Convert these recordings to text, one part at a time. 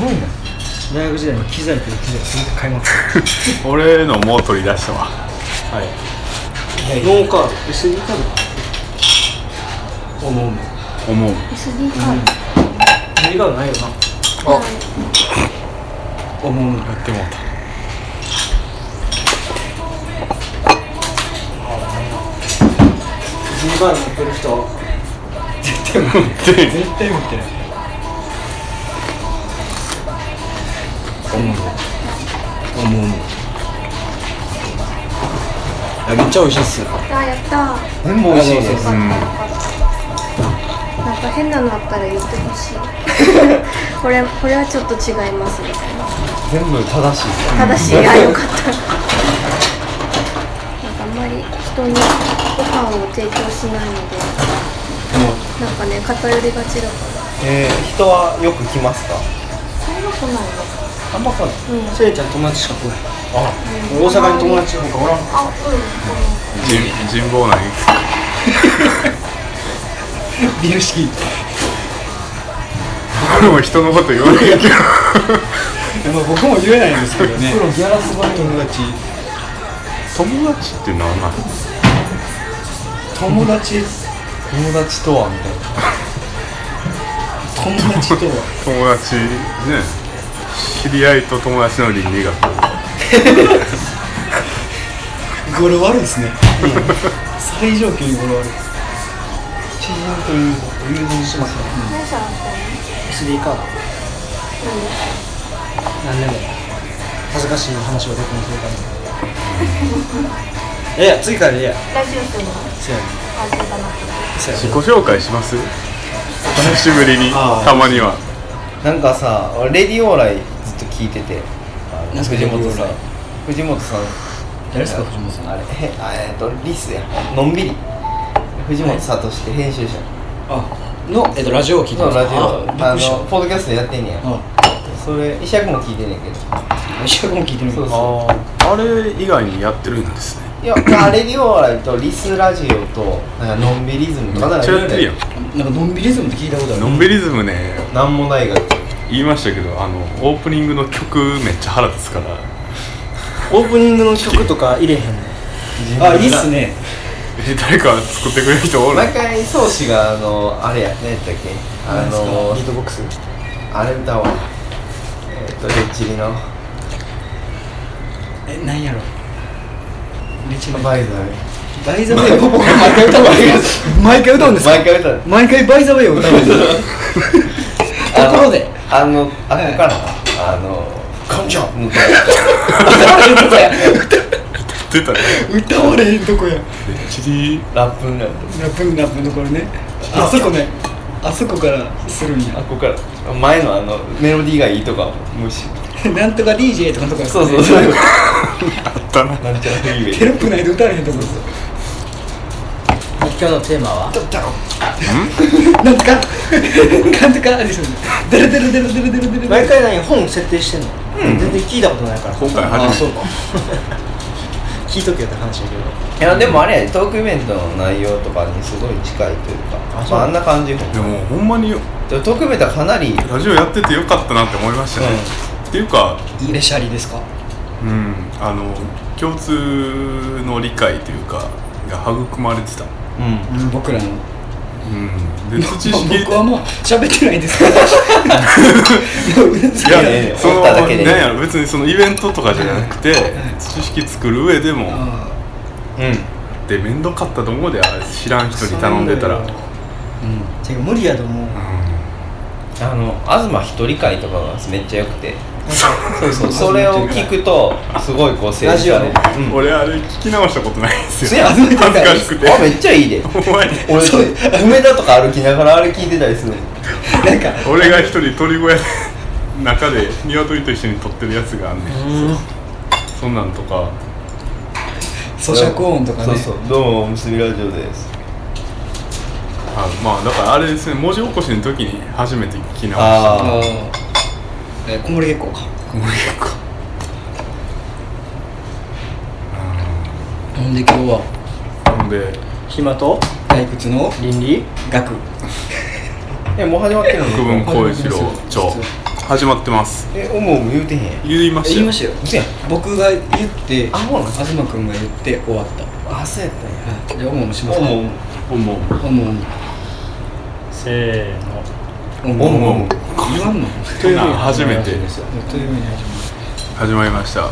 ごいな大学時代の機材という機材全て買いまくっ俺のもう取り出したわたはい。ノーカード。SD カードか。思う。もん思う。SD カード。SD カードないよな。あ。思う。やってもうた。カード持ってる人？絶対持ってでる。絶対持ってない思う思うもんいやめっちゃ美味しいっす。よあやった。全部美味しいです。うん。なんか変なのあったら言ってほしい。これこれはちょっと違いますみたいな。全部正しい。です正しい。あよかった。なんかあんまり人にご飯を提供しないのでなんかね偏りがちだから。えー、人はよく来ますか？そんな来ないあんま来ないのうん。せいちゃん友達しか来ない。あ。大阪に友達なんかおらんあうん人人望ない？美容式俺も人のこと言わないけど。まあ僕も言えないんですけどね。プロギャラスバに友達友達って何なの友達？友達とはみたいな。友達とは？友達ね知り合いと友達の倫理学。語呂悪いですね。最上級に語呂悪い。知人という友人します何さらったの SD カード何でも。恥ずかしい話をできませ んからいや次からいやラジオするのせや自己紹介します？久しぶりにたまにはなんかさ俺レディオーライずっと聞いてて。藤本さん。藤本さん。誰ですか藤本さん？あれへあえっとリスや。のんびり。藤本聡って編集者。あの、えっと、ラジオを聞いてのラジオ。あのポッドキャストやってんねや。あそれ石役も聞いてんねんけど。石川君も聞いてるそううそう。あれ以外にやってるんですね。いやまあレディオーライとリスラジオとなんかのんびりズムとかめっちゃやってるやん。なんかのんびりズムって聞いたことある。のんびりズムねなんもないが言いましたけどあのオープニングの曲めっちゃ腹立つから。オープニングの曲とか入れへんの？あいいっすね。え誰か作ってくれる人おる？毎回宗師があのあれや何やったっけ？あのビートボックス？あれ歌おうえっ、とレッチリの。えなんやろ？めちゃ By the。By the Way？を毎回歌う毎回歌うんですか？毎回歌う毎回 By the Way を歌うんです ところであのあここかあの感情向こ出たね歌われへんとこや。チリうラップになるラップラップのところね。あそこね。あそこからするんや。あここから。前のあのメロディーがいいとかも無視。なんとか DJ とかのとこやそうそうそう。あったな。なんちゃらフリーウェイテロップないと歌われへんとこ今日のテーマは？なんとかなんとかですよね。デルデルデルデルデルデル毎回何本設定してんの？全然聞いたことないから。今回初めて。あそうか。聞いとけよって話だけど。いやでもあれやでトークイベントの内容とかにすごい近いというか。あそう。まあ、あんな感じでもほんまにでもトークイベントはかなりラジオやっててよかったなって思いましたね、っていうかいいレシャリですか？うんあの共通の理解というかが育まれてた。うん僕らの。うん。で土式僕はもう喋ってないですから いや、いやいやそのおっただけで。なんやろ別にそのイベントとかじゃなくて知識作る上でもあうん。で面倒かったと思うで知らん人に頼んでたら、うんうん。てか無理やと思う。あの東一人会とかがめっちゃ良くてそうそうそれを聞くとすごいこう成ラジオね。うん。俺あれ聞き直したことない。んですよ。恥ずかしくて。あめっちゃいいで。お前俺梅田とか歩きながらあれ聞いてたりする。のなんか俺が一人鳥小屋で中で鶏と一緒に撮ってるやつがあんねん。そんなんとか。咀嚼音とかね。そうそうどうもむすびラジオです。あまあだからあれですね文字起こしの時に初めて聞き直した。ああーえー、小森月光か。もう結構ほんで今日は？ほんで？暇と？退屈の？倫理？学。いやもう始まってるの？国分光一郎長始まってますえおもおも言うてへん言いましたよ。言いましたよ。僕が言ってあそうなん東君が言って終わった。あそうやったんや。じゃあおもおもしますおもおもおもおもおもせーの。おもおもおも言わんの？こんなん初めて。というふうに始まる始まりました。そう。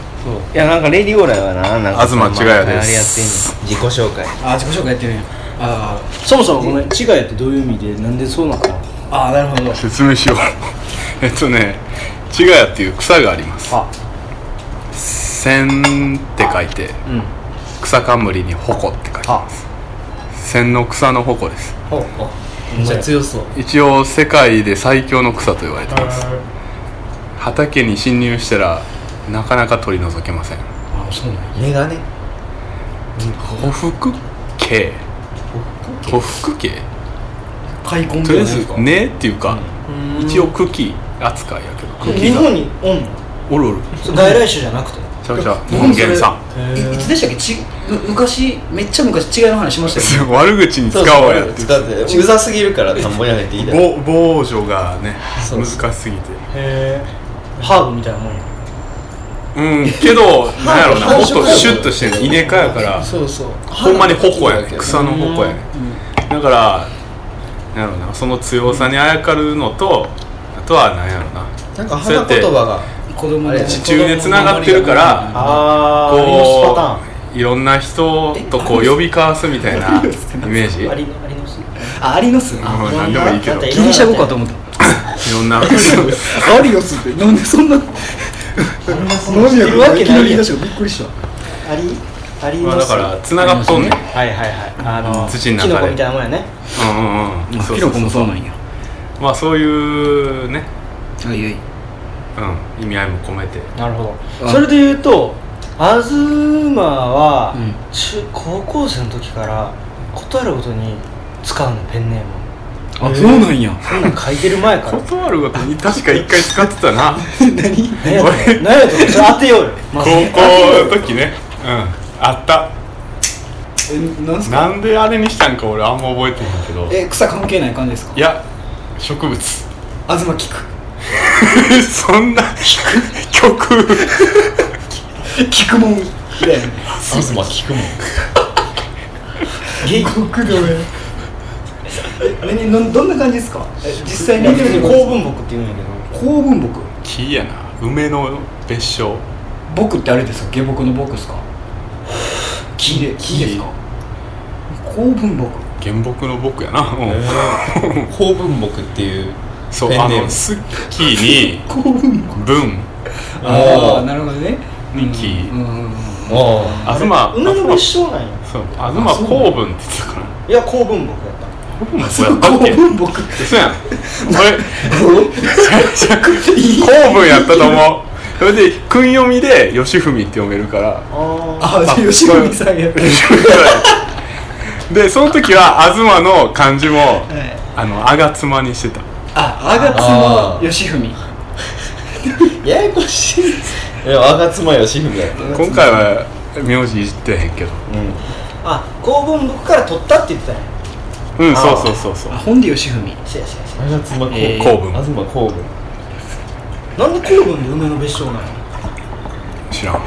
いやなんかレディオーライはな。なんか東千賀屋です。あれやってんねん。自己紹介。あ自己紹介やってるん。やあそもそもこの「違い」ってどういう意味でなんでそうなの？あああなるほど。説明しよう。えっとね「ちがや」っていう草があります。あ「千」って書いてうん。草冠に「矛」って書いてあ。千の草の矛です。ほうめっちゃ強そう。一応世界で最強の草と言われてます。畑に侵入したらなかなか取り除けません。あそうなんや。メガネほふく系ほふく系開墾とりあえずではないですか根っていうか一応茎扱いやけど茎が。日本におんの？おるおる。外来種じゃなくて？ちゃうちゃう。人間さんいいつでしたっけ？ちむ昔めっちゃ昔違いの話しましたよね。悪口に使おうやって。使ってうざすぎるから田んぼにあげていいだろ。ぼ防除がね難しすぎて。へえハーブみたいなもんや。うんけど なんやろなもっとシュッとしてる稲科やから。そうそう。ほんまに矛やね草の矛やねだからなんやろなその強さにあやかるのとあとはなんやろな。なんか花言葉が子供の地中でつながってるからこういろんな人とこう呼び交わすみたいなイメージ？あアリノスうん何でもいいけど。ギリシャ語かと思った。ろんな。アリオスって。なんでそんな知って。るわけないやんびっくりした。アリアリまあノスだからつながっとんねん。はいはいはい。あの土の中で。キノコみたいなもんやね。うんうんうん。そうキノコそう。そうもそうなんや。まあそういうね。あいやいやうん。意味合いも込めて。なるほど。あ。それで言うと東はうん中高校生の時からことあるごとに使うのペンネームあそうなんや。そんなん書いてる前から。断るごとに確か一回使ってたな。何？何やと何やとそれ当てようよ。ま高ず校の時ね。うん。あった。えなんすか？なんであれにしたんか俺あんま覚えてへんけど。え草関係ない感じですか？いや植物。東キク そんな曲聞くもん。ゲイ国道やえ何どどんな感じですか？え実際に。公文木って言うんやけど公文木。木やな。梅の別称。木ってあれですか？下木の木ですか？木で木。ですか？公文木。原木の木やな、う文木っていうそうペンネーム。あのスッキーに 公文木。文。ああなるほどねに木うんうんうんお東梅の別東称なんや。そう。東公文って言ってたから。いや公文木やっ公文もそうやったっけ？公文木嘘やん。俺 公文やったと思う。それで訓読みで義文って読めるから。たああじゃあ吉文さんや。ったでその時は東の漢字もはい。あの吾妻にしてた。ああがつあー。の吉文。ややこしいいや吾妻義文やった今回は名字いじってへんけど。うん。あ公文木から取ったって言ってたうんそうそうそうそう。あほんで吉文。せやせやせや。吾妻公えー。公文東公文。なんで公文で梅の別称なの？知らん。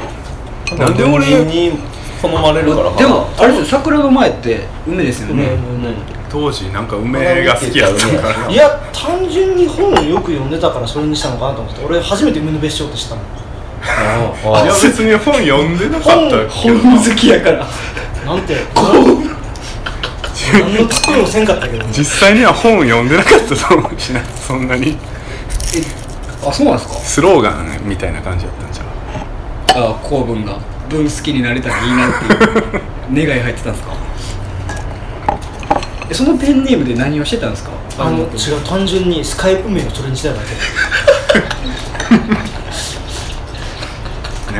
なんで俺に好まれるからかな？でもあれですよ。桜の前って梅ですよ梅ね。梅当時なんか梅が好きやったから。いや単純に本をよく読んでたからそれにしたのかなと思って。俺初めて梅の別称って知ったのあいや別に本読んでなかった本好きやから。なんて？何の作りもせんかったけど。実際には本読んでなかったと思うしなそんなに。あそうなんですか？スローガンみたいな感じだったんじゃう？あ公文が。文好きになれたらいいなっていう。願い入ってたんですか？えそのペンネームで何をしてたんですか？あの違う単純にスカイプ名をそれにしてただけ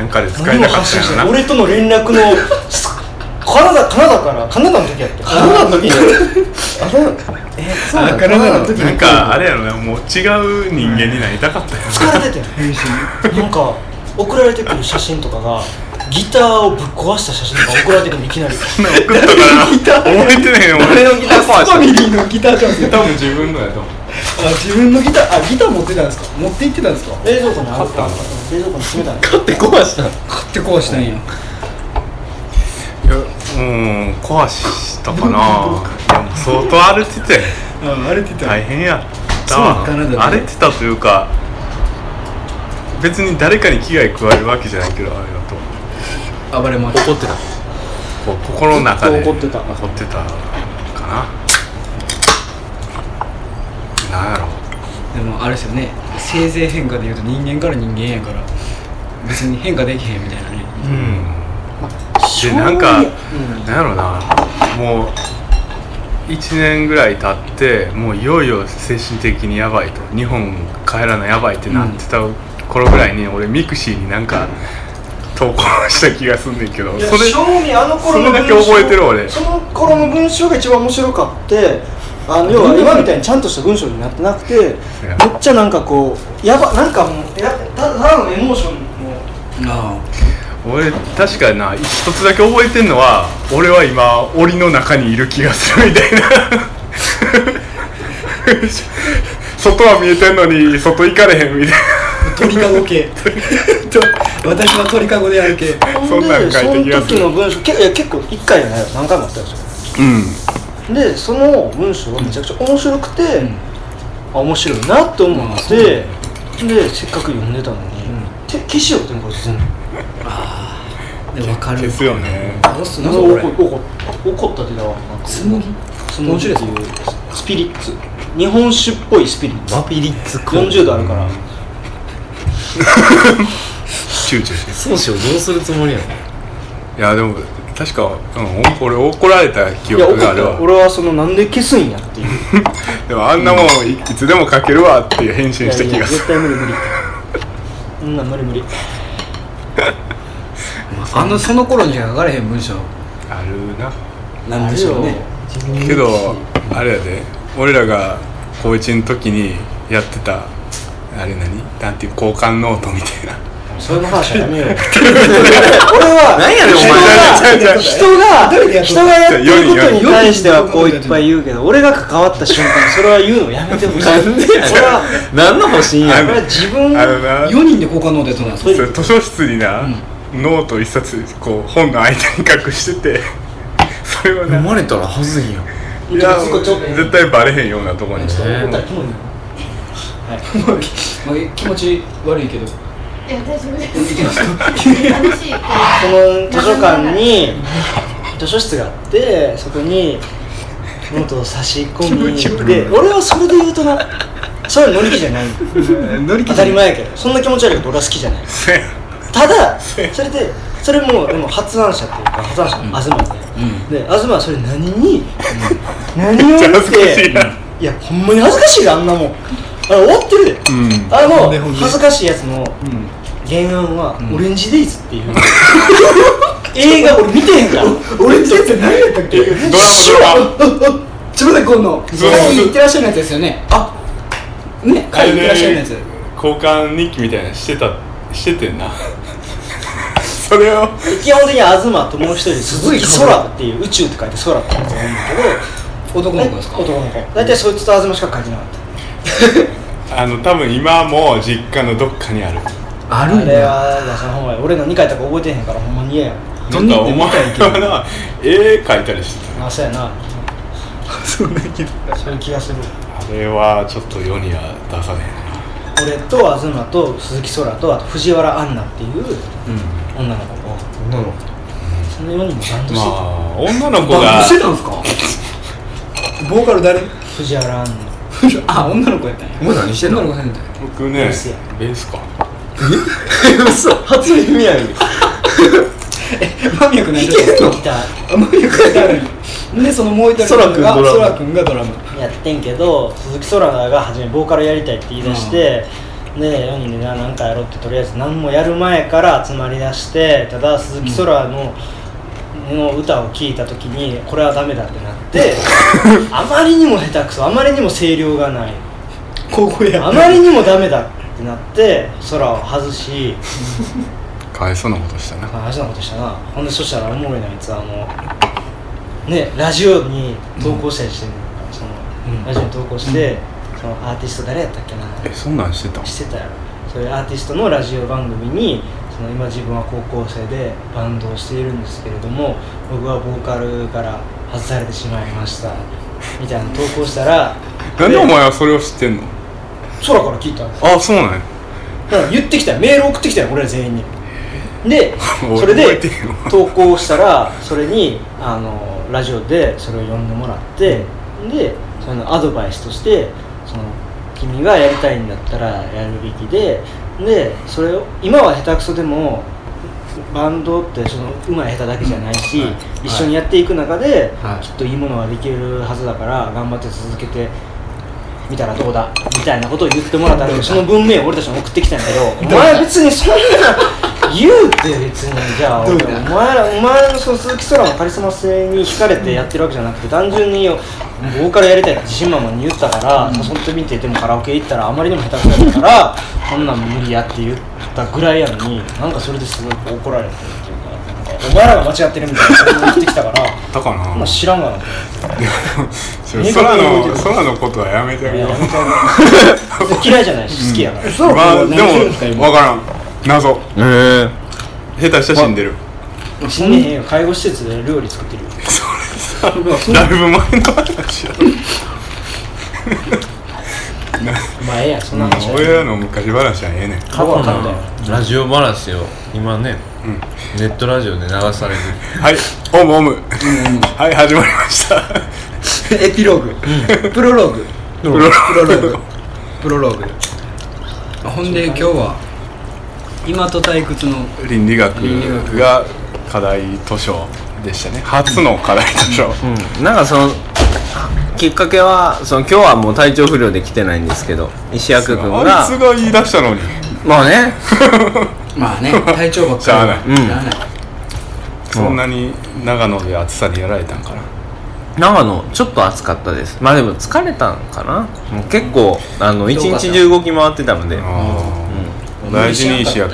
なんかで使何をいたかっ発信してたんやろな俺との連絡のカナダカナダからカナダの時やってカナダの時あそうえそうなんだあ体の時なんかあれやろなもう違う人間になりたかったよ疲れててなんか送られてくる写真とかがギターをぶっ壊した写真とか送られてくるのいきなり。そんな送ったから 覚えてないよ俺俺のギターファミリーのギターちゃうん。多分自分のやと思うあ自分のギターあギター持ってたんですか？持って行ってたんですか？冷蔵庫にあった冷蔵庫に詰めたの。買って壊したの。買って壊したんや。いやうん壊したかな。いや相当荒れてて。あ荒れてた。大変やった。そうかなだって。荒れてたというか別に誰かに危害加えるわけじゃないけどあれだと。暴れました。怒ってた。心の中でずっと怒ってた。怒ってたかななんやろでもあれですよね。生前変化でいうと人間から人間やから。別に変化できへんみたいなね。うん。でなんか、なんやろな。もう1年ぐらい経ってもういよいよ精神的にやばいと。日本帰らなやばいってなってた頃ぐらいに、俺ミクシーになんか投稿した気がすんねんけど。いやそれ正味あの頃のそれだけ覚えてる俺。その頃の文章が一番面白かってあの要は今みたいにちゃんとした文章になってなくてめっちゃなんかこうやばなんかもうやたただのエモーションもあ。俺確かにな一つだけ覚えてんのは俺は今檻の中にいる気がするみたいな。外は見えてんのに外行かれへんみたいな。鳥かご系。私は鳥かごでやる系。そんなん書いた気がす。るその時の文章けいや結構一回じゃないよ何回もあったでしうん。ょでその文章がめちゃくちゃ面白くて、ん。あ面白いなって思まあって、そうだねでせっかく読んでたのに、て消しようってんこいつ全部で分かる。ですよね。どうすんの怒ったって言ったわ。なんか紬スモジっていうスピリッツ。日本酒っぽいスピリッツ。マピリッツコ40度あるから。集中して宗師をどうするつもりやねいやでも確か、うん、俺怒られた記憶があるわ。俺はそのなんで消すんやっていう。でもあんなもんいいつでも書けるわっていう返信したいやいや気がする絶対無理無理。そんなん無理無理。あのその頃にしか書かれへん文章。あるな。なんでしょうね。けどあれやで。俺らが高1の時にやってたあれ何？なんていう交換ノートみたいなそういう話はやめよう 俺は何やねんお前。人が誰でやっと人がやってることに対してはこういっぱい言うけど俺が関わった瞬間それは言うのやめてほしい。なんでやねん。俺は何の欲しいんや俺は自分あのな。4人で交換ノートやったんですそれ図書室にな、ノート一冊こう本の間に隠してて。それをな。飲まれたらはずいやん。いや絶対バレへんようなとこに。してえ。思ったらキモい 気持ち悪いけどいや大丈夫です。楽しい。その図書館に図書室があってそこにノートを差し込みで 俺はそれで言うとなそれは乗り気じゃない。当たり前やけどそんな気持ち悪いこと俺は好きじゃない。ただそれでそれもでも発案者っていうか発案者の東で、で東はそれ何に、何を見ていやほんまに恥ずかしいであんなもんあれ終わってるで、うん。あのほんでほんで。恥ずかしいやつのうん。原案は「オレンジデイズ」っていう。映画俺見てへんから。オレンジデイズって何やったっけ？ドラマちょっと待って今度そう。会いに行ってらっしゃるやつですよね。あね会いに行ってらっしゃるやつ。交換日記みたいなのしてたしててんな。それを。基本的には東ともう一人鈴木空っていう宇宙って書いて空ってやつがいるんだけど男の子ですか？男の子。大体そいつと東しか書いてなかった あの多分今も実家のどっかにある。ああれはだからほんま俺の2回とか覚えてへんからほんまに嫌や。なんかお前はな絵描いたりしてた。あそうやな。そうだけどそういう気がする。あれはちょっと世には出さね俺と東と鈴木空とあと藤原杏奈っていう女の子女のその4人でバンドえしてまあ女の子バンがドしてたんですか？ボーカル誰？た藤原杏奈 あ女の子やったんや。お前何してん？の女の子やったんや。僕ねベースか。嘘。初耳やん間宮君何してたんですギタ君でそのもう一人の子が空君ドラム。空君がドラム。ーやってんけど鈴木空が初めボーカルやりたいって言い出して、で4人でな何かやろうってとりあえず何もやる前から集まりだしてただ鈴木空の,、の歌を聴いた時にこれはダメだってなって あまりにも下手くそあまりにも声量がない。高校やあまりにもダメだってなって空を外しかわいそうなことしたな。あ話なことしたな。ほんでそしたらおもろいなあいつあのねラジオに投稿したりしてんの、そのラジオに投稿して、そのアーティスト誰やったっけな。えそんなんしてたしてたよそういうアーティストのラジオ番組にその今自分は高校生でバンドをしているんですけれども僕はボーカルから外されてしまいました。みたいな投稿したら なんでお前はそれを知ってんの？空から聞いたんですあそうなんや。だから言ってきたよ。メール送ってきたよ俺ら全員に。で 俺それで投稿したらそれにあのラジオでそれを読んでもらってでそのアドバイスとしてその君がやりたいんだったらやるべきででそれを今は下手くそでもバンドってその上手い下手だけじゃないし、はい。一緒にやっていく中で、はい。きっといいものができるはずだから頑張って続けてみたらどうだみたいなことを言ってもらったらその文面を俺たちに送ってきたんやけどお前別にそんな 言うって別にじゃあお前らお前のその鈴木空のカリスマ性に惹かれてやってるわけじゃなくて単純にボーカルやりたいって自信満々に言ったから、誘ってみてでもカラオケ行ったらあまりにも下手くそやったからこんなん無理やって言ったぐらいやのになんかそれですごい怒られてるっていうかなんかお前らが間違ってるみたいなこと言ってきたからだかな。まあ知らんがな。空の空のことはやめてみよ嫌いじゃないし好きやから、まあでも分からん。謎。え下手したら死んでる。死んでへんよ。介護施設で料理作ってるよ だいぶ前の話やまあええやん。そんなうん話は俺らの昔話はええねん過去はかんだよラジオ話を今ね、ネットラジオで流される。はい。オムオム。はい始まりました。エピローグ。プロローグ。プロローグ。プロローグ。ほんで今日は今と退屈の倫理学。倫理学が課題図書でしたね。初の課題図書うん。なんかそのきっかけはその今日はもう体調不良で来てないんですけど石役君あがいつが言い出したのに。まあね。まあね体調ばっかり。しゃあない。うん。しゃあない。そんなに長野で暑さにやられたんかな。長野ちょっと暑かったです。まあでも疲れたんかな。もう結構あの一日中動き回ってたので。あー。大事に石役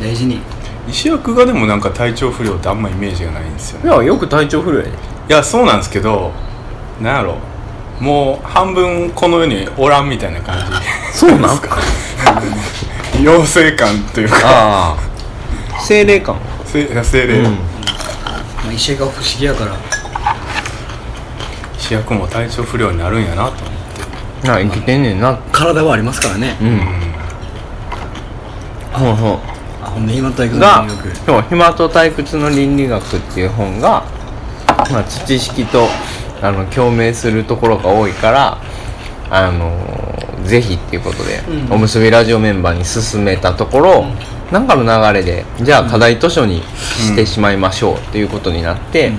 大事に石役がでもなんか体調不良ってあんまイメージがないんですよね。いやよく体調不良やで。いやそうなんですけどなんやろ。もう半分この世におらんみたいな感じ。そうなんか。妖精感というか精霊感精精霊、うん。まあ石が不思議やから石役も体調不良になるん。やなと思ってな生きてん。ねん。な体はありますからねうん。ほうほうあほんで今と退屈のが倫理学。そう「暇と退屈の倫理学」っていう本が、まあ、知識とあの共鳴するところが多いからあのぜひっていうことで、うん。おむすびラジオメンバーに勧めたところ、なんかの流れでじゃあ課題図書にしてしまいましょうっていうことになって、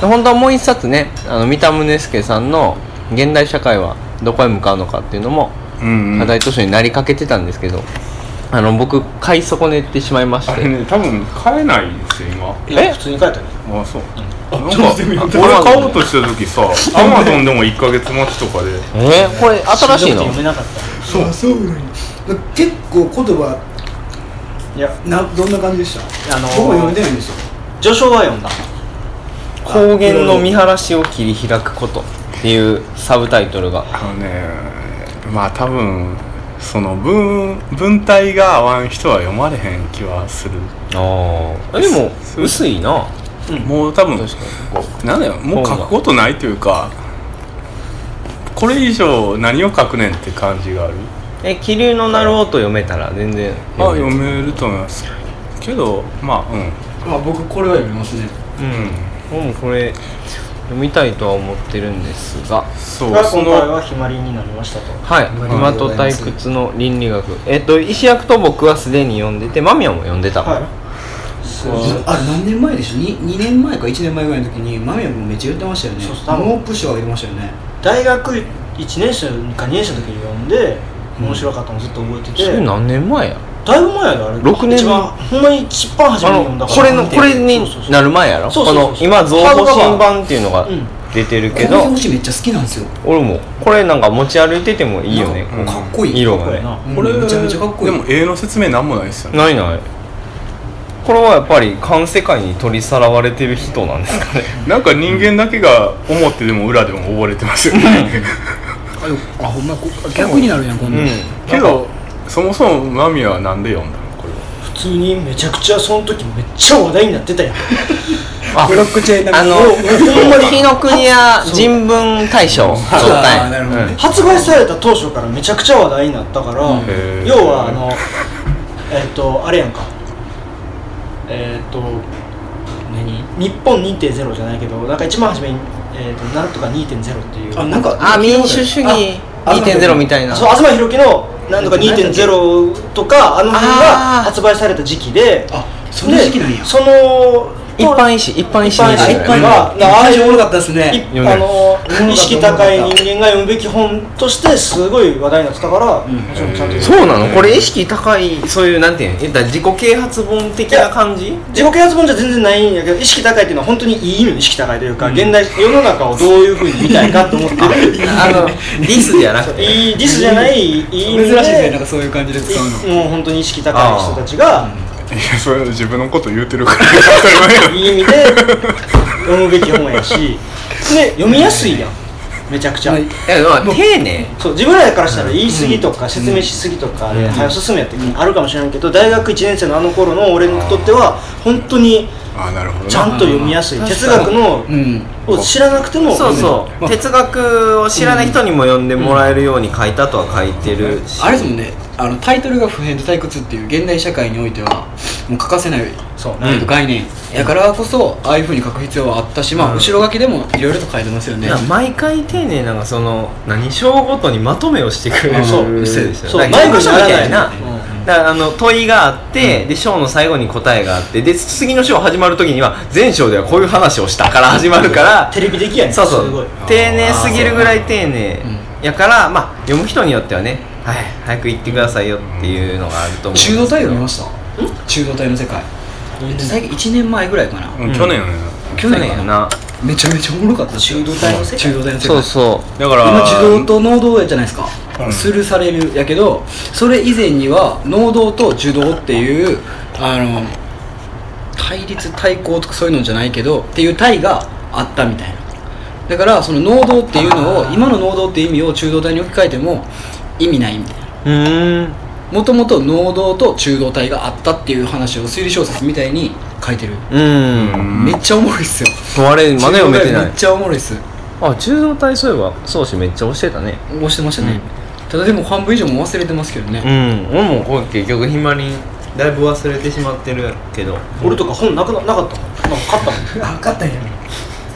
で本当はもう一冊ねあの三田宗介さんの「現代社会はどこへ向かうのか」っていうのもうん、うん、課題図書になりかけてたんですけど、あの僕買い損ねてしまいましあれてね多分買えないですよ今。え？普通に書いたねあそう、なんか俺買おうとした時さ アマゾンでも1ヶ月待ちとかで。え？ー、これ新しいの？読めなかった。そう。そう。なんや結構言葉いや。などんな感じでした？あのー僕も読んでないんですよ。序章は読んだ。高原の見晴らしを切り開くことっていうサブタイトルが。あのねまあ多分その文文体が合わん人は読まれへん気はする、ああでも薄いな。もう多分確かに。こなんだよもう書くことないというかこれ以上何を書くねんって感じがある。うえ気流の鳴る音読めたら全然。あ読めると思います。けどまあうん。まあ僕これは読みますね。うん。うんこれ読みたいとは思ってるんですがそう。が今回はひまりになりましたと。はい。うん暇と退屈の倫理学。えっと石役と僕はすでに読んでて間宮も読んでた。はい。あれ何年前でしょ 2, 2年前か1年前ぐらいの時に間宮君めっちゃ言ってましたよね。そうそうモープ賞あげてましたよね。大学1年生か2年生の時に読んで面白かったのずっと覚えてて、それ何年前やだいぶ前やであれ。六年。一番ほんまに一番初あめに読んだのこれのこれになる前やろ？この今増補新版っていうのがうん。出てるけこのど、めっちゃ好きなんですよ。俺もこれなんか持ち歩いててもいいよね、うん。かっこいい。色がね。かっこれめちゃめちゃかっこいい。でも絵の説明なんもないですよね。ないない。これはやっぱり環世界に取りさらわれてる人なんですかね。なんか人間だけが表でも裏でも溺れてますよね。あほんまこ逆になるやん今度、うん。けどそもそもマミはなんで読んだの？これは。普通にめちゃくちゃその時めっちゃ話題になってたやん。ブロックチェーンあのほんまに紀ノ国屋人文大賞あそうね発売された当初からめちゃくちゃ話題になったから、へー。要はあのえっ、とあれやんか。えっ、と何？日本2.0じゃないけどなんか一番初めに、えー、となんとか2.0っていう。あなんかあ民主主義2.0みたいな。そう東博樹のなんとか2.0とかあの辺が発売された時期で。あその時期なんや。でその一般医師一般医師一般医師。あ一般ががああいうおもろかったですいねあの意識高い人間が読むべき本としてすごい話題になってたから、もちろんちゃんと。そうなの？これ意識高いそういうなんていうの？言ったら自己啓発本的な感じ？自己啓発本じゃ全然ないんやけど意識高いっていうのは本当にいい意味の意識高いというか、現代世の中をどういうふうに見たいかと思ってるあのディスじゃなくて。いいディスじゃないいい意味珍しいですね。なんでかそういう感じで使うの。いもう本当に意識高い人たちがいやそれは自分のこと言うてるから当たり前やいい意味で読むべき本やしで 読みやすいやん。めちゃくちゃ、はい。いやまあ丁寧。そう自分らからしたら言い過ぎとか説明しすぎとかで早進めやってあるかもしれないけど大学1年生のあの頃の俺にとっては本当にあなるほどな。ちゃんと読みやすい。哲学のうんを知らなくてもそうそう。哲学を知らない人にも読んでもらえるように書いたとは書いてるし。あれですもんねあのタイトルが普遍と退屈っていう現代社会においてはもう欠かせないそうえっと概念だからこそああいうふうに書く必要はあったし、まあ、後ろ書きでもいろいろと書いてますよね。毎回丁寧なんかその何章ごとにまとめをしてくれるそう。ですよそう。だから教科書みたいな。だからあの問いがあって、で章の最後に答えがあってで次の章始まる時には前章ではこういう話をしたから始まるからテレビ的やねそうそすごい。う丁寧すぎるぐらい丁寧やからまあ読む人によってはねはい早く行ってくださいよっていうのがあると思うんですけど。中道体を見ました？中道体の世界。えっと最近1年前ぐらいかな、うん。去年やね。去年やな。めちゃめちゃおもろかったですよ。中道体の世界？中道体の世界。そうそだから今自動と能動じゃないですか、うん。スルーされるやけどそれ以前には能動と受動っていうあの対立対抗とかそういうのじゃないけどっていう体があったみたいな。だからその能動っていうのを今の能動っていう意味を中動体に置き換えても意味ないみたいな。もともと能動と中動体があったっていう話を推理小説みたいに書いてる、うん。めっちゃおもろいっすよ。あれまだ読めてないめっちゃおもろいっす。あ中道体そういえば宗師めっちゃ教えたね。押してましたね、ただでも半分以上も忘れてますけどね、うん。俺もこれ結局暇にだいぶ忘れてしまってるけど。俺とか本なくななかったもん。なんか買ったもんあ勝ったんや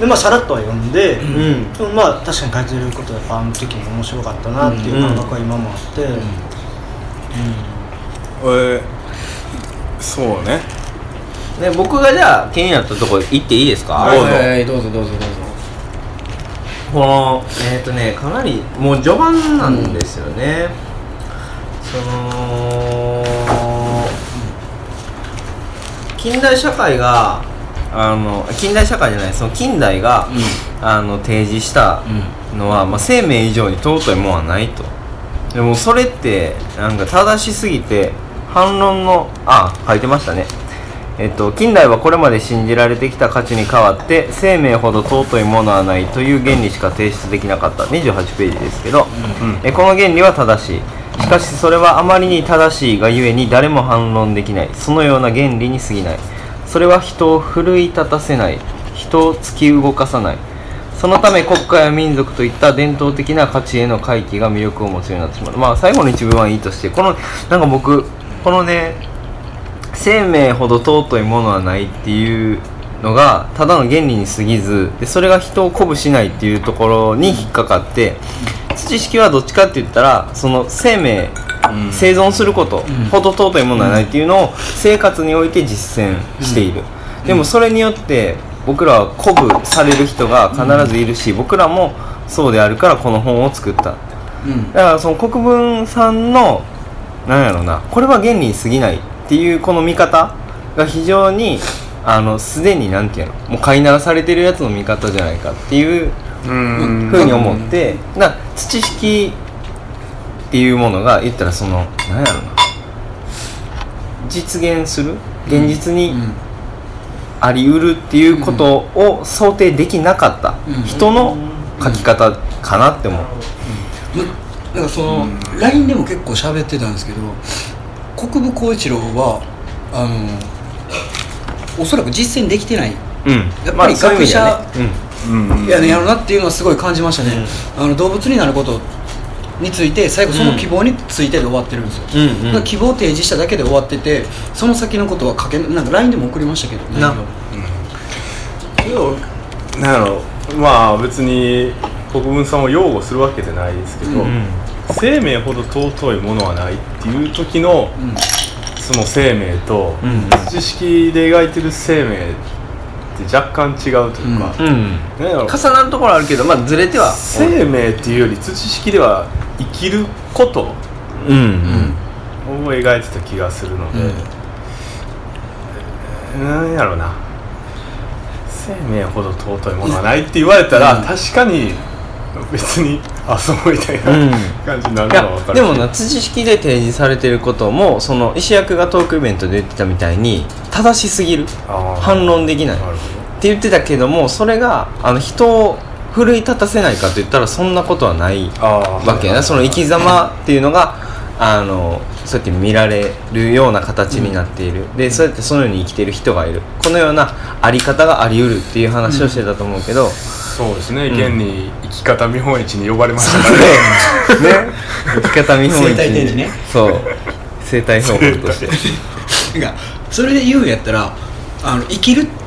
でまあさらっとは読んで、ん。でもまあ確かに書いてることはやっぱあの時に面白かったなっていう感覚は今もあって、えそうね。で僕がじゃあ気になったところ行っていいですか、はいはいはいどうぞどうぞどうぞ。このえっ、とねかなりもう序盤なんですよね、その近代社会があの近代社会じゃないその近代が、あの提示したのは、まあ、生命以上に尊いものはないと。でもそれってなんか正しすぎて反論のあ書いてましたね。えっと、近代はこれまで信じられてきた価値に代わって生命ほど尊いものはないという原理しか提出できなかった。28ページですけど、えこの原理は正しい。しかしそれはあまりに正しいがゆえに誰も反論できない。そのような原理に過ぎないそれは人を奮い立たせない。人を突き動かさない。そのため国家や民族といった伝統的な価値への回帰が魅力を持つようになってしまう。まあ最後の一文はいいとしてこのなんか僕このね生命ほど尊いものはないっていうのがただの原理に過ぎずでそれが人を鼓舞しないっていうところに引っかかって土式はどっちかって言ったらその生命、生存することほど尊いものはないっていうのを生活において実践している、でもそれによって僕らは鼓舞される人が必ずいるし、僕らもそうであるからこの本を作ったうん。だからその国分さんのなんやろなこれは原理に過ぎないっていうこの見方が非常にあのすでになんていうのもう飼いならされてるやつの見方じゃないかっていううん。ふうに思ってな土式っていうものが言ったらそのなんやろな。実現する？現実にあり得るっていうことを想定できなかったうん。人の書き方かなって思う。まなんかその、うん。LINE でも結構喋ってたんですけど国分光一郎はあのおそらく実践できてない。うん。やっぱり学ねうん。いやねやろなっていうのはすごい感じましたね、あの動物になることについて最後その希望についてで終わってるんですよ、うんうん希望を提示しただけで終わっててその先のことは書けなんか LINE でも送りましたけどね。な。けどなんやろまあ別に国分さんを擁護するわけじゃないですけど、うん生命ほど尊いものはないっていう時の、うん。その生命と、うん。知識で描いてる生命って若干違うというか、うん。重なるところあるけどまあずれては。生命っていうより知識では生きること。うん。うん。を描いてた気がするので、なんやろな。生命ほど尊いものはないって言われたら、うん。確かに別にあそうみたいうん。な感じになるのは分かるでもな知識で提示されてることもその石役がトークイベントで言ってたみたいに正しすぎる。反論できないって言ってたけどもそれがあの人を奮い立たせないかと言ったらそんなことはないわけやな。その生き様っていうのがあのそうやって見られるような形になっている、でそうやってそのように生きている人がいる。このようなあり方があり得るっていう話をしてたと思うけど、そうですね、ん。現に生き方見本市に呼ばれましたから。ね。ね。生き方見本市生態展示ね。そう。生態標本として。それで言うんやったらあの生きるって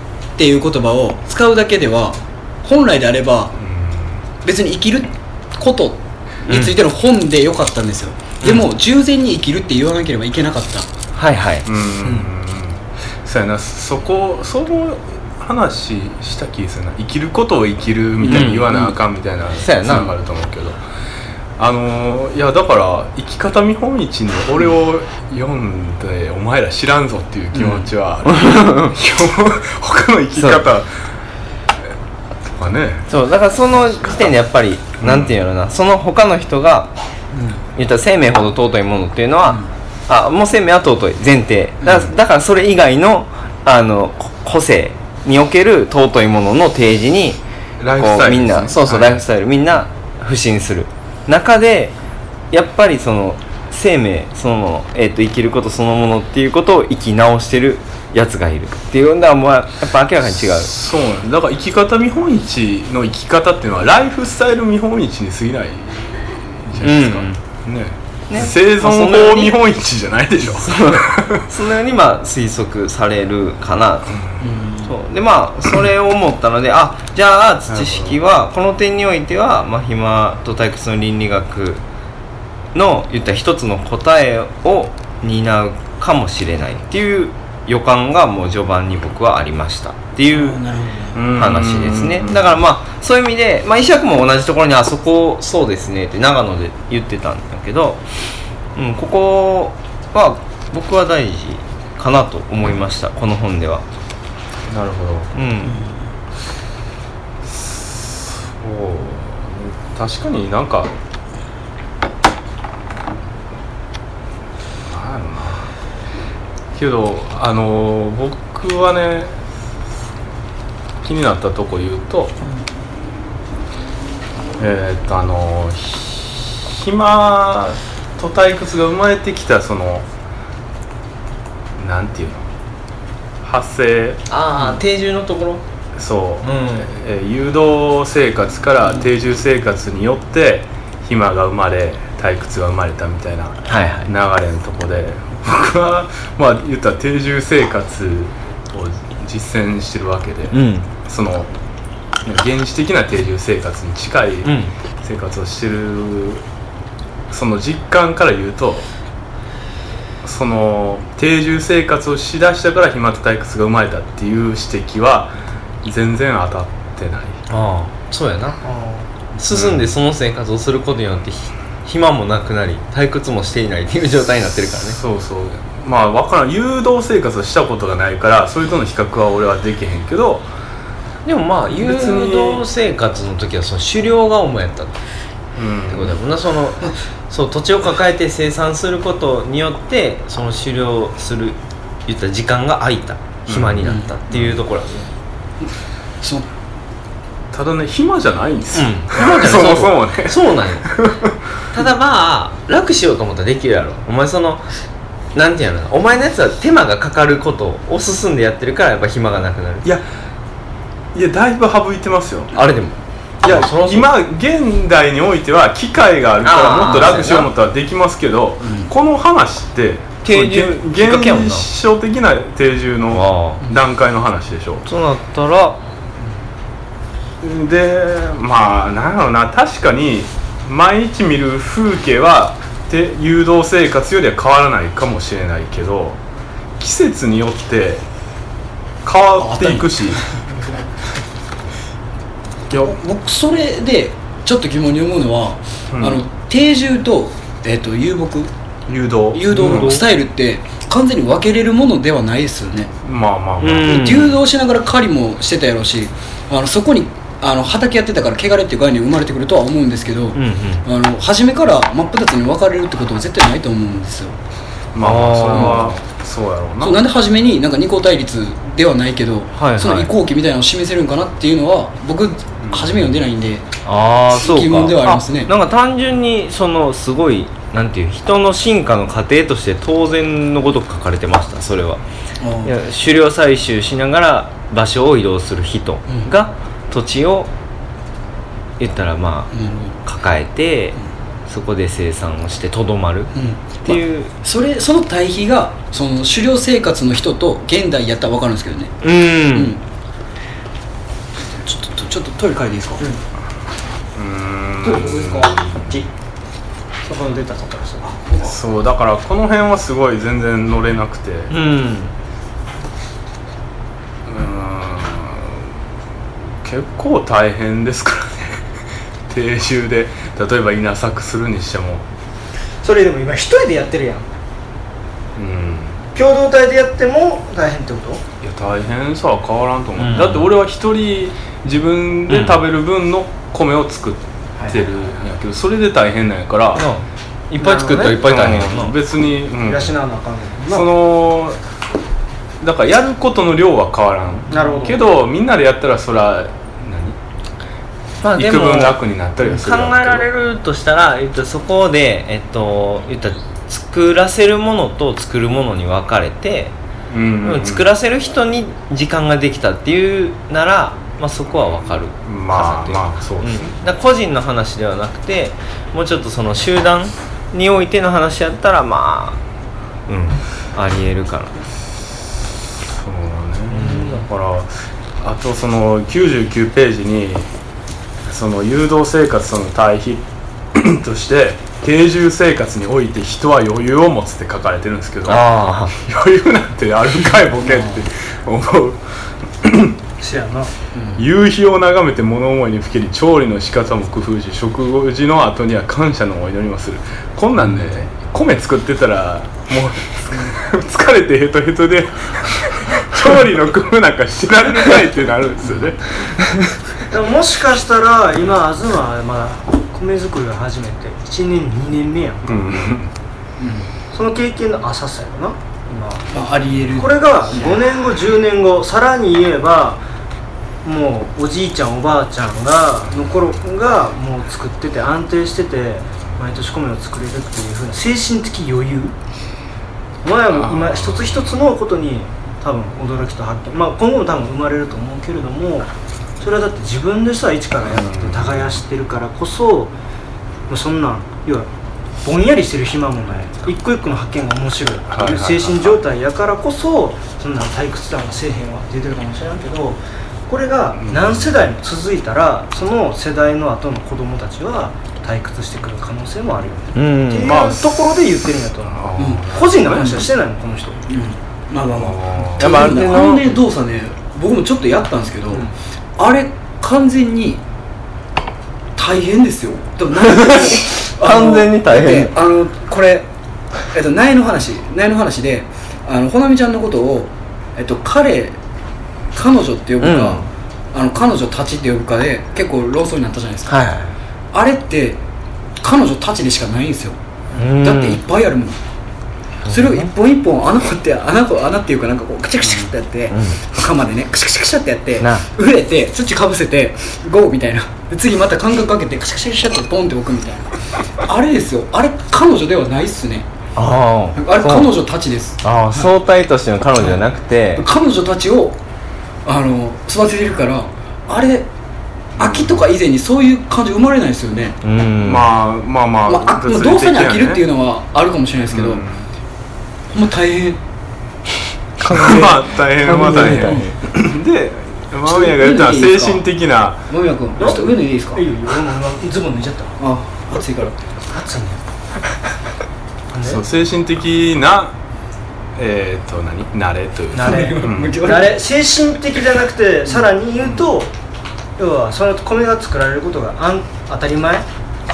いう言葉を使うだけでは本来であれば別に生きることについての本でよかったんですよ、でも従前に生きるって言わなければいけなかった。はいはい。うん。うんそうやな。そこその話した気がするな。生きることを生きるみたいに言わなあかんみたいなそうやな。つながると思うけど、あのーいやだから生き方見本市に俺を読んでお前ら知らんぞっていう気持ちはある、他の生き方とかね。そうだからその時点でやっぱり、なんていうのなその他の人が、言ったら生命ほど尊いものっていうのは、あもう生命は尊い前提。だ,、だからそれ以外のあのこ個性における尊いものの提示にライフスタイルみんなそうそう、はい。ライフスタイルみんな不信する中でやっぱりその生命そのもの、えー、と生きることそのものっていうことを生き直してるやつがいるっていうのはもうやっぱ明らかに違う。そうなんだから生き方見本市の生き方っていうのはライフスタイル見本市に過ぎないじゃないですか、ね。ね。生存法見本市じゃないでしょ。そのようにまあ推測されるかなと、そう。でまあそれを思ったのであじゃあ知識はこの点においては、まあ、暇と退屈の倫理学の言った一つの答えを担うかもしれないっていう予感がもう序盤に僕はありました。っていう話ですね。だからまあそういう意味で、まあ、石役も同じところにあそこそうですねって長野で言ってたんだけど、うん、ここは僕は大事かなと思いました。この本ではなるほど。うん。そう。確かになんかなんやろな。けどあの僕はね気になったとこ言うと、えーっとあのひ暇と退屈が生まれてきたそのなんていうの？発生。ああ定住のところ？そう、うん。えー誘導生活から定住生活によって暇が生まれ退屈が生まれたみたいなはいはい。流れのとこで。僕はまあ言ったら定住生活を実践してるわけで、うん。その原始的な定住生活に近いうん。生活をしてるその実感から言うとその定住生活をしだしたから暇と退屈が生まれたっていう指摘は全然当たってない。ああそうやな。進んでその生活をすることによってひ暇もなくなり退屈もしていないっていう状態になってるからね。そうそう。まあ分からん。誘導生活をしたことがないからそれとの比較は俺はできへんけどでもまあ誘導生活の時はその狩猟が主やったってうん。ことだもんなそのそう土地を抱えて生産することによってその狩猟する言ったら時間が空いた。暇になったっていうところ。だねそのただね暇じゃないん。ですよ、暇じゃないそもそもね。そうなんよ。ただまあ楽しようと思ったらできるやろ。お前そのなんていうのお前のやつは手間がかかることを進んでやってるからやっぱ暇がなくなる。いやいやだいぶ省いてますよ。あれでもいや今現代においては機械があるからもっと楽しようと思ったらできますけどこの話って定住現象的な定住の段階の話でしょ。そうなったらでまあなんやろうな確かに毎日見る風景はて誘導生活よりは変わらないかもしれないけど季節によって変わっていくしいや僕それでちょっと疑問に思うのは、うん。あの定住と,、えっと遊牧。誘導。誘導のスタイルって完全に分けれるものではないですよね、まあまあまあ、うん。誘導しながら狩りもしてたやろうしあのそこにあの畑やってたから汚れっていう概念生まれてくるとは思うんですけど、うんうん。あの初めから真っ二つに分かれるってことは絶対ないと思うんですよ。まあまあそれあはそうやろうな。そうなんで初めになんか二項対立ではないけど、はいはい。その移行期みたいなのを示せるんかなっていうのは僕初め読んでないんで、ああそうか。疑問ではありますね。なんか単純にそのすごいなんていう人の進化の過程として当然のごとく書かれてましたそれは。狩猟採集しながら場所を移動する人が土地を言ったらまあ抱えてそこで生産をしてとどまるど、うん、っていう。それその対比がその狩猟生活の人と現代やったら分かるんですけどね。うん、うんちょっとトイレ借りていいですか、うーん。どうですか？こっち。そこの出たところですかそう。だからこの辺はすごい全然乗れなくて。ううん。ーん。結構大変ですからね。定住で。例えば稲作するにしても。それでも今一人でやってるやん共同体でやっても大変ってこと？いや大変さは変わらんと思う、うん。だって俺は一人自分で食べる分の米を作ってるんやけどそれで大変なんやから、いっぱい作ったらいっぱい大変やんな、うん。別に、うん。養わなあかん。ねんなそのだからやることの量は変わらん。なるほど。けどみんなでやったらそらまあ何幾分楽になったりはす考るえられるとしたら、えっと、そこで、えっと、言ったら作らせるものと作るものに分かれて、うんうんうん。作らせる人に時間ができたっていうなら、まあ、そこは分かる。まあまあそうですね、うん、個人の話ではなくてもうちょっとその集団においての話やったらまあうん。ありえるかなそうね、だからあとその99ページにその誘導生活との対比として定住生活において人は余裕を持つって書かれてるんですけどあ余裕なんてあるかいボケって思う。せやな。夕日を眺めて物思いにふけり調理の仕方も工夫し食事の後には感謝のお祈りもする。こんなんね米作ってたらもう 疲れてヘトヘトで 調理の工夫なんかしられないってなるんですよね。でももしかしたら今東はまだ米作りを始めて1年2年目やんうん。その経験の浅さやろな。今。まあ、ありえる。これが5年後10年後さらに言えばもうおじいちゃんおばあちゃんがの頃がもう作ってて安定してて毎年米を作れるっていう風な精神的余裕。お前はもう今一つ一つのことに多分驚きと発見。まあ今後も多分生まれると思うけれどもそれはだって自分でさ一からやって耕してるからこそもうそんなん要はぼんやりしてる暇もない。一個一個の発見が面白い。っていう精神状態やからこそそんな退屈だなせえへんわって出てるかもしれんけどこれが何世代も続いたらその世代の後の子供たちは退屈してくる可能性もあるよね。うん。っていうまあところで言ってるんやと思う。あ個人の話はしてないもんこの人。うん。まあまあまあ。ーやっぱある程度あのね動作ね僕もちょっとやったんですけど、んあれ完全に大変ですよ。でも 完全に大変。あのこれえっと苗の話苗の話であのほなみちゃんのことをえっと彼彼女って呼ぶか、あの彼女たちって呼ぶかで結構論争になったじゃないですか、はい。あれって彼女たちでしかないんですよ。うん。だっていっぱいあるもん、それを一本一本穴掘って穴こ穴っていうかなんかこうカチャカチャってやって、鎌でねカシャカシャカシャってやってな植えて土かぶせてゴーみたいな。で次また間隔かけてカシャカシャカシャってポンって置くみたいな。あれですよ。あれ彼女ではないっすね。ああ。あれ彼女たちです。ああ相対としての彼女じゃなくて、彼女たちをあの育ててるからあれ秋とか以前にそういう感じ生まれないですよね、うん。まあまあまあ、まあ、動作に飽きるっていうののはあるかもしれないですけど、うんもう大変。まあ大変は大考変。で間宮が言ったのは精神的な。間宮君ちょっと上脱いでいいですか？いいよズボン脱いじゃった。あ暑いから。暑いね。そう精神的なえっ、と何？慣れというか。慣れ。うん。あれ精神的じゃなくてさらに言うと要はその米が作られることがあん当たり前。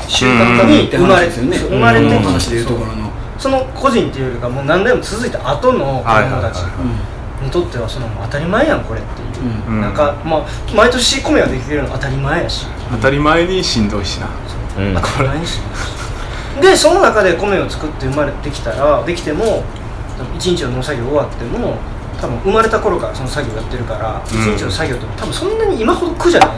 習慣化にって話ですよね生まれて生まれて話でいうところのその個人っていうよりかもう何代も続いた後の子供たちにとってはその当たり前やんこれっていう、うん。うん。なんかまあ毎年米ができてるの当たり前やし。当たり前にしんどいしな。うん。当たり前にしでその中で米を作って生まれてきたらできても一日の農作業終わっても多分生まれた頃からその作業やってるから一、うん。日の作業って多分そんなに今ほど苦じゃない